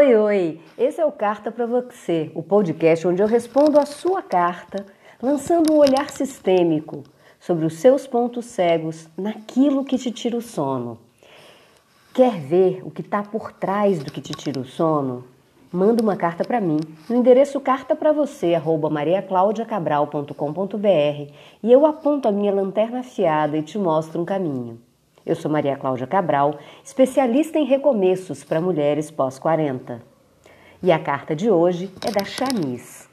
Oi, oi! Esse é o Carta para Você, o podcast onde eu respondo a sua carta, lançando um olhar sistêmico sobre os seus pontos cegos naquilo que te tira o sono. Quer ver o que está por trás do que te tira o sono? Manda uma carta para mim no endereço carta para você mariaclaudiacabral.com.br e eu aponto a minha lanterna afiada e te mostro um caminho. Eu sou Maria Cláudia Cabral, especialista em recomeços para mulheres pós-40. E a carta de hoje é da Chanis.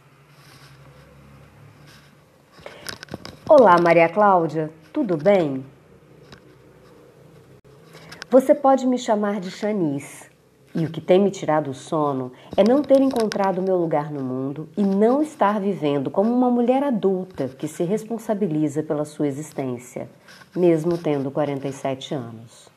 Olá, Maria Cláudia, tudo bem? Você pode me chamar de Chanis. E o que tem me tirado o sono é não ter encontrado meu lugar no mundo e não estar vivendo como uma mulher adulta que se responsabiliza pela sua existência, mesmo tendo 47 anos.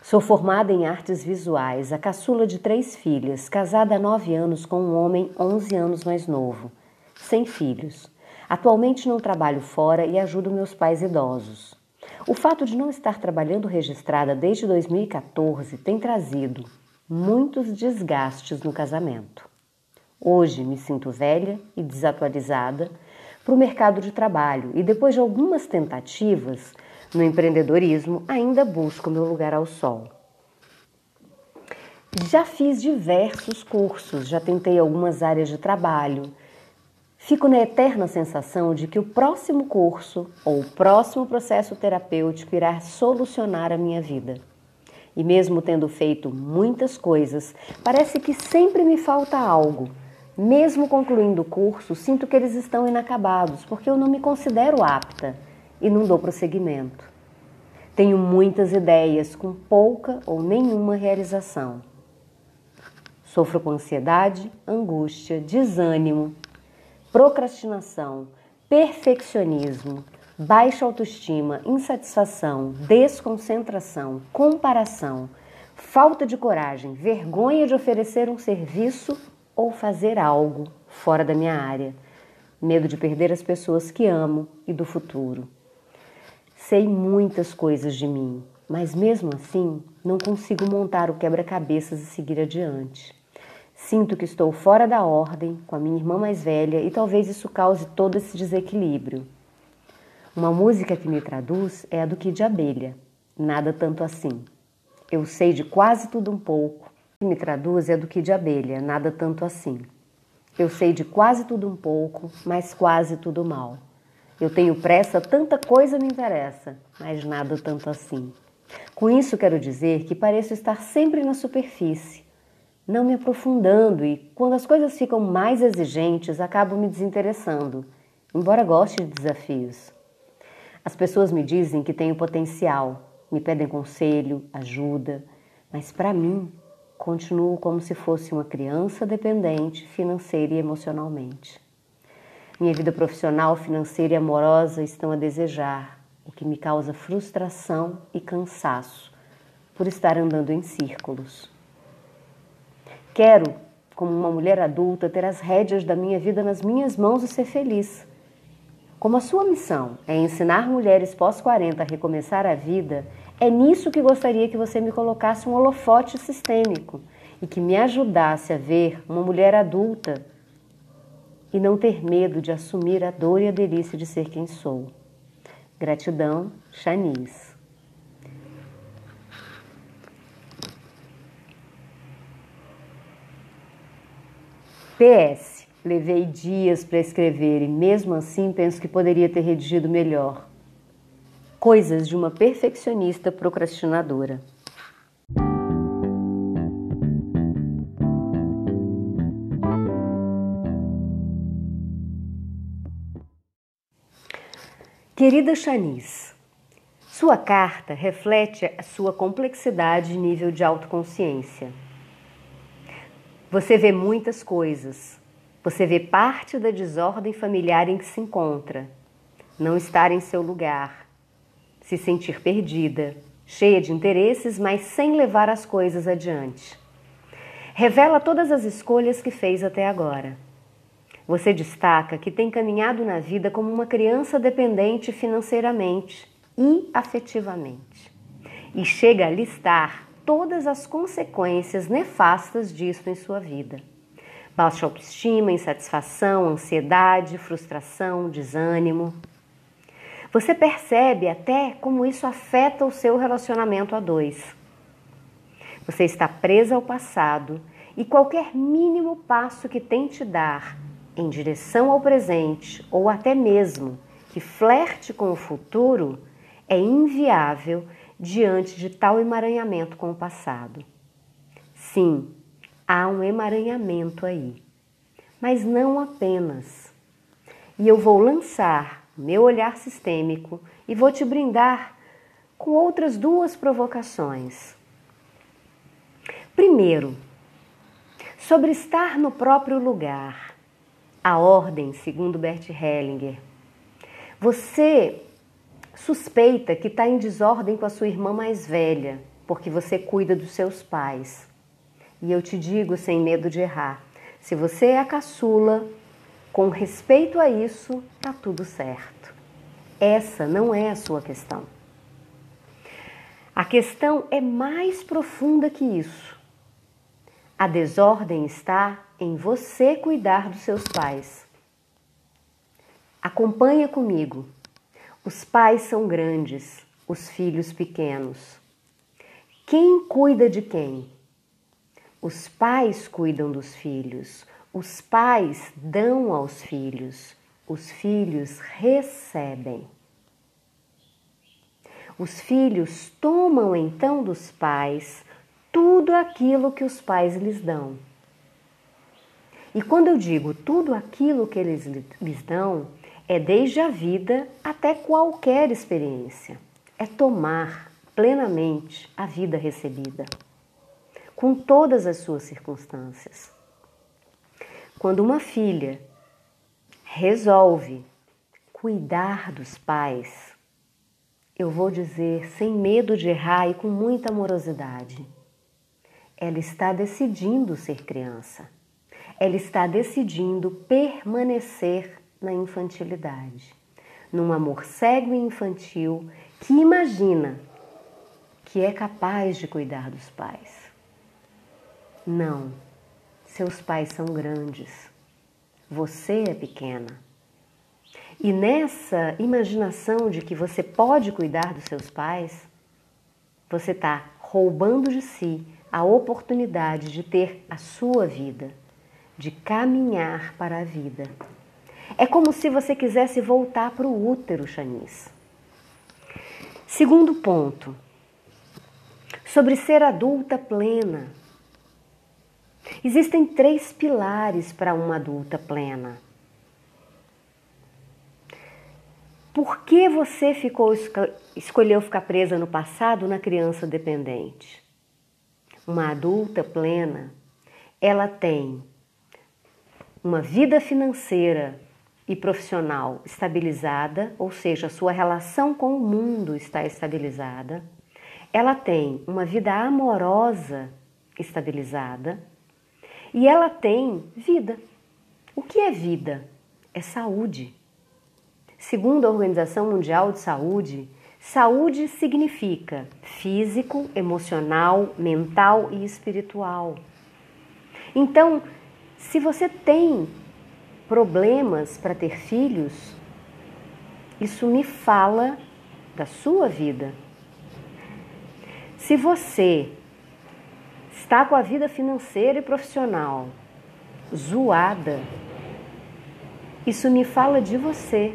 Sou formada em artes visuais, a caçula de três filhas, casada há nove anos com um homem 11 anos mais novo, sem filhos. Atualmente não trabalho fora e ajudo meus pais idosos. O fato de não estar trabalhando registrada desde 2014 tem trazido muitos desgastes no casamento. Hoje me sinto velha e desatualizada para o mercado de trabalho e depois de algumas tentativas no empreendedorismo, ainda busco meu lugar ao sol. Já fiz diversos cursos, já tentei algumas áreas de trabalho, Fico na eterna sensação de que o próximo curso ou o próximo processo terapêutico irá solucionar a minha vida. E mesmo tendo feito muitas coisas, parece que sempre me falta algo. Mesmo concluindo o curso, sinto que eles estão inacabados porque eu não me considero apta e não dou prosseguimento. Tenho muitas ideias com pouca ou nenhuma realização. Sofro com ansiedade, angústia, desânimo, procrastinação, perfeccionismo, baixa autoestima, insatisfação, desconcentração, comparação, falta de coragem, vergonha de oferecer um serviço ou fazer algo fora da minha área, medo de perder as pessoas que amo e do futuro. Sei muitas coisas de mim, mas mesmo assim não consigo montar o quebra-cabeças e seguir adiante. Sinto que estou fora da ordem com a minha irmã mais velha e talvez isso cause todo esse desequilíbrio. Uma música que me traduz é a do Kid Abelha, Nada Tanto Assim. Eu sei de quase tudo um pouco. Que me traduz é a do Kid Abelha, Nada Tanto Assim. Eu sei de quase tudo um pouco, mas quase tudo mal. Eu tenho pressa, tanta coisa me interessa, mas nada tanto assim. Com isso quero dizer que pareço estar sempre na superfície, não me aprofundando e, quando as coisas ficam mais exigentes, acabo me desinteressando, embora goste de desafios. As pessoas me dizem que tenho potencial, me pedem conselho, ajuda, mas para mim continuo como se fosse uma criança dependente financeira e emocionalmente. Minha vida profissional, financeira e amorosa estão a desejar, o que me causa frustração e cansaço por estar andando em círculos. Quero, como uma mulher adulta, ter as rédeas da minha vida nas minhas mãos e ser feliz. Como a sua missão é ensinar mulheres pós-40 a recomeçar a vida, é nisso que gostaria que você me colocasse um holofote sistêmico e que me ajudasse a ver uma mulher adulta e não ter medo de assumir a dor e a delícia de ser quem sou. Gratidão, Chanice. PS. Levei dias para escrever e mesmo assim penso que poderia ter redigido melhor. Coisas de uma perfeccionista procrastinadora. Querida Chanice, sua carta reflete a sua complexidade e nível de autoconsciência. Você vê muitas coisas. Você vê parte da desordem familiar em que se encontra, não estar em seu lugar, se sentir perdida, cheia de interesses, mas sem levar as coisas adiante. Revela todas as escolhas que fez até agora. Você destaca que tem caminhado na vida como uma criança dependente financeiramente e afetivamente. E chega a listar todas as consequências nefastas disso em sua vida. Baixa autoestima, insatisfação, ansiedade, frustração, desânimo. Você percebe até como isso afeta o seu relacionamento a dois. Você está presa ao passado e qualquer mínimo passo que tente dar em direção ao presente ou até mesmo que flerte com o futuro é inviável diante de tal emaranhamento com o passado. Sim, há um emaranhamento aí, mas não apenas. E eu vou lançar meu olhar sistêmico e vou te brindar com outras duas provocações. Primeiro, sobre estar no próprio lugar. A ordem, segundo Bert Hellinger. Você suspeita que está em desordem com a sua irmã mais velha, porque você cuida dos seus pais. E eu te digo sem medo de errar: se você é a caçula, com respeito a isso, tá tudo certo. Essa não é a sua questão. A questão é mais profunda que isso. A desordem está em você cuidar dos seus pais. Acompanha comigo. Os pais são grandes, os filhos pequenos. Quem cuida de quem? Os pais cuidam dos filhos, os pais dão aos filhos, os filhos recebem. Os filhos tomam então dos pais tudo aquilo que os pais lhes dão. E quando eu digo tudo aquilo que eles lhes dão, é desde a vida até qualquer experiência. É tomar plenamente a vida recebida, com todas as suas circunstâncias. Quando uma filha resolve cuidar dos pais, eu vou dizer sem medo de errar e com muita amorosidade, ela está decidindo ser criança. Ela está decidindo permanecer na infantilidade, num amor cego e infantil que imagina que é capaz de cuidar dos pais. Não, seus pais são grandes, você é pequena. E nessa imaginação de que você pode cuidar dos seus pais, você está roubando de si a oportunidade de ter a sua vida, de caminhar para a vida. É como se você quisesse voltar para o útero, Chanis. Segundo ponto, sobre ser adulta plena. Existem três pilares para uma adulta plena. Por que você ficou, escolheu ficar presa no passado na criança dependente? Uma adulta plena, ela tem uma vida financeira e profissional estabilizada, ou seja, sua relação com o mundo está estabilizada, ela tem uma vida amorosa estabilizada e ela tem vida. O que é vida? É saúde. Segundo a Organização Mundial de Saúde, saúde significa físico, emocional, mental e espiritual. Então, se você tem problemas para ter filhos, isso me fala da sua vida. Se você está com a vida financeira e profissional zoada, isso me fala de você.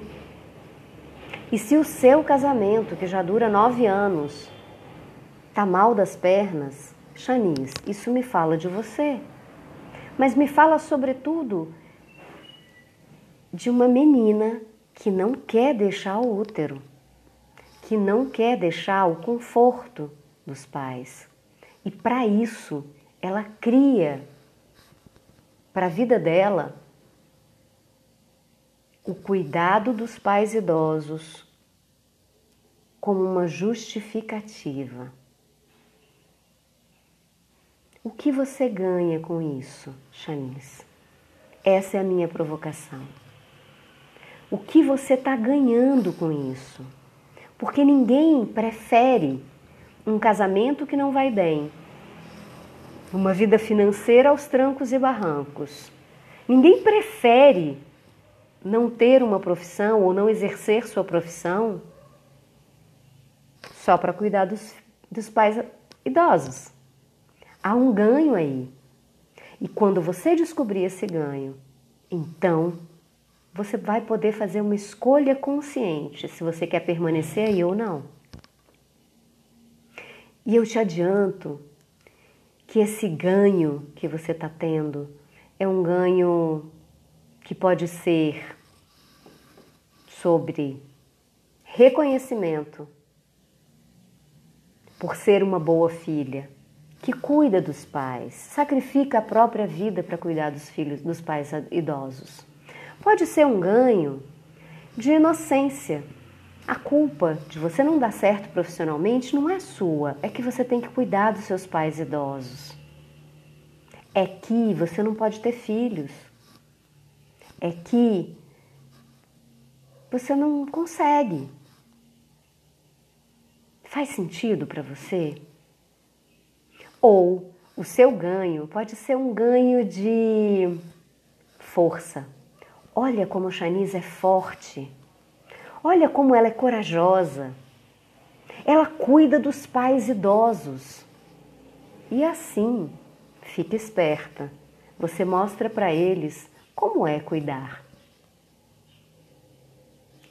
E se o seu casamento, que já dura nove anos, está mal das pernas, Chanis, isso me fala de você. Mas me fala, sobretudo, de uma menina que não quer deixar o útero, que não quer deixar o conforto dos pais. E para isso, ela cria para a vida dela o cuidado dos pais idosos como uma justificativa. O que você ganha com isso, Chanice? Essa é a minha provocação. O que você está ganhando com isso? Porque ninguém prefere um casamento que não vai bem uma vida financeira aos trancos e barrancos. Ninguém prefere não ter uma profissão ou não exercer sua profissão só para cuidar dos, dos pais idosos. Há um ganho aí. E quando você descobrir esse ganho, então você vai poder fazer uma escolha consciente se você quer permanecer aí ou não. E eu te adianto que esse ganho que você está tendo é um ganho que pode ser sobre reconhecimento por ser uma boa filha, que cuida dos pais, sacrifica a própria vida para cuidar dos filhos, dos pais idosos. Pode ser um ganho de inocência. A culpa de você não dar certo profissionalmente não é sua, é que você tem que cuidar dos seus pais idosos. É que você não pode ter filhos. É que você não consegue. Faz sentido para você? Ou o seu ganho pode ser um ganho de força. Olha como Shanice é forte. Olha como ela é corajosa. Ela cuida dos pais idosos. E assim, fica esperta. Você mostra para eles como é cuidar.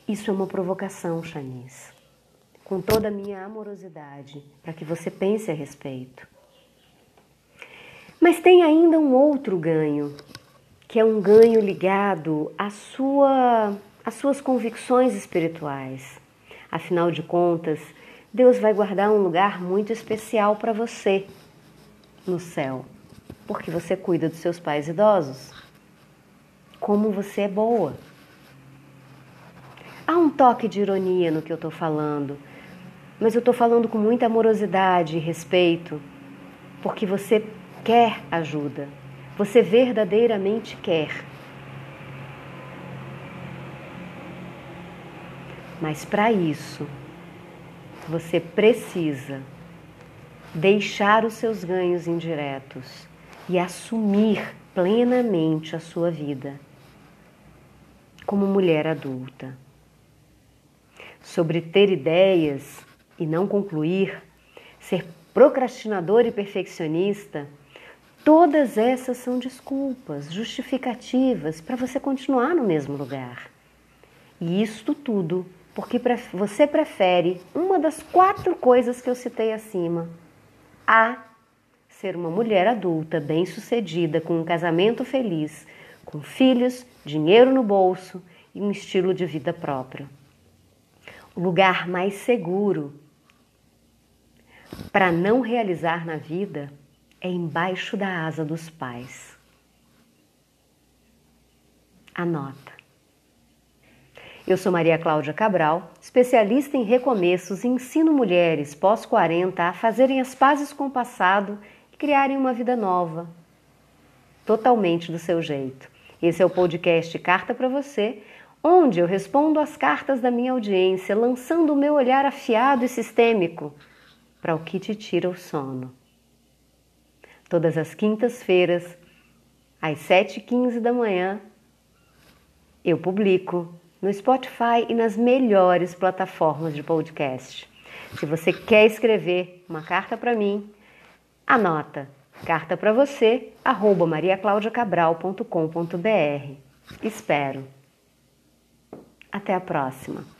Isso é uma provocação, Shanice. Com toda a minha amorosidade, para que você pense a respeito. Mas tem ainda um outro ganho, que é um ganho ligado à sua, às suas convicções espirituais. Afinal de contas, Deus vai guardar um lugar muito especial para você no céu, porque você cuida dos seus pais idosos. Como você é boa. Há um toque de ironia no que eu estou falando, mas eu estou falando com muita amorosidade e respeito, porque você quer ajuda, você verdadeiramente quer. Mas para isso, você precisa deixar os seus ganhos indiretos e assumir plenamente a sua vida como mulher adulta. Sobre ter ideias e não concluir, ser procrastinador e perfeccionista Todas essas são desculpas, justificativas para você continuar no mesmo lugar. E isto tudo porque você prefere uma das quatro coisas que eu citei acima: a ser uma mulher adulta, bem-sucedida, com um casamento feliz, com filhos, dinheiro no bolso e um estilo de vida próprio. O lugar mais seguro para não realizar na vida é embaixo da asa dos pais. Anota. Eu sou Maria Cláudia Cabral, especialista em recomeços e ensino mulheres pós-40 a fazerem as pazes com o passado e criarem uma vida nova, totalmente do seu jeito. Esse é o podcast Carta para Você, onde eu respondo às cartas da minha audiência, lançando o meu olhar afiado e sistêmico para o que te tira o sono todas as quintas-feiras, às 7h15 da manhã, eu publico no Spotify e nas melhores plataformas de podcast. Se você quer escrever uma carta para mim, anota carta para você arroba mariaclaudiacabral.com.br. Espero. Até a próxima.